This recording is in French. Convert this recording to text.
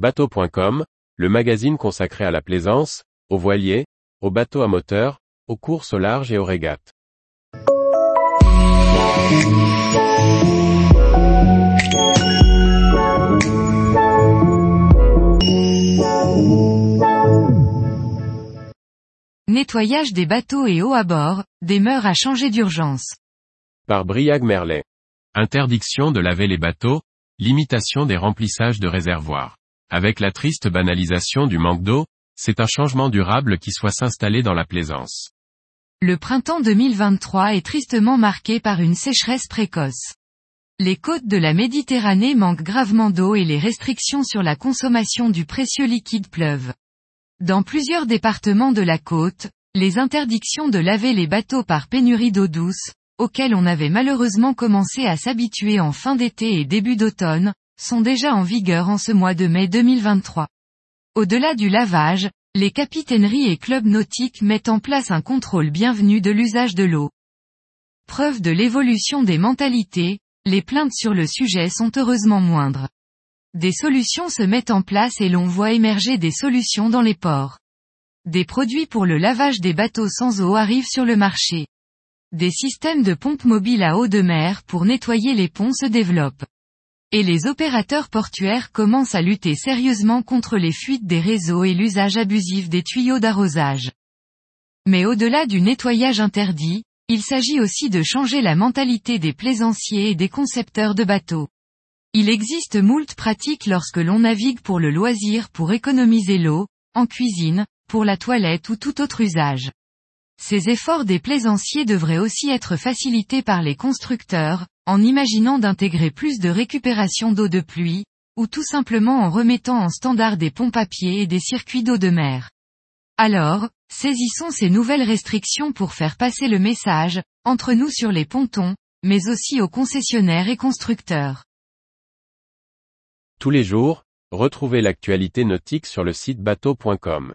Bateau.com, le magazine consacré à la plaisance, aux voiliers, aux bateaux à moteur, aux courses au large et aux régates. Nettoyage des bateaux et eau à bord, des mœurs à changer d'urgence. Par Briag Merlet. Interdiction de laver les bateaux, limitation des remplissages de réservoirs. Avec la triste banalisation du manque d'eau, c'est un changement durable qui soit s'installer dans la plaisance. Le printemps 2023 est tristement marqué par une sécheresse précoce. Les côtes de la Méditerranée manquent gravement d'eau et les restrictions sur la consommation du précieux liquide pleuvent. Dans plusieurs départements de la côte, les interdictions de laver les bateaux par pénurie d'eau douce, auxquelles on avait malheureusement commencé à s'habituer en fin d'été et début d'automne, sont déjà en vigueur en ce mois de mai 2023. Au-delà du lavage, les capitaineries et clubs nautiques mettent en place un contrôle bienvenu de l'usage de l'eau. Preuve de l'évolution des mentalités, les plaintes sur le sujet sont heureusement moindres. Des solutions se mettent en place et l'on voit émerger des solutions dans les ports. Des produits pour le lavage des bateaux sans eau arrivent sur le marché. Des systèmes de pompes mobiles à eau de mer pour nettoyer les ponts se développent. Et les opérateurs portuaires commencent à lutter sérieusement contre les fuites des réseaux et l'usage abusif des tuyaux d'arrosage. Mais au-delà du nettoyage interdit, il s'agit aussi de changer la mentalité des plaisanciers et des concepteurs de bateaux. Il existe moult pratiques lorsque l'on navigue pour le loisir pour économiser l'eau, en cuisine, pour la toilette ou tout autre usage. Ces efforts des plaisanciers devraient aussi être facilités par les constructeurs, en imaginant d'intégrer plus de récupération d'eau de pluie, ou tout simplement en remettant en standard des à pied et des circuits d'eau de mer. Alors, saisissons ces nouvelles restrictions pour faire passer le message, entre nous sur les pontons, mais aussi aux concessionnaires et constructeurs. Tous les jours, retrouvez l'actualité nautique sur le site bateau.com.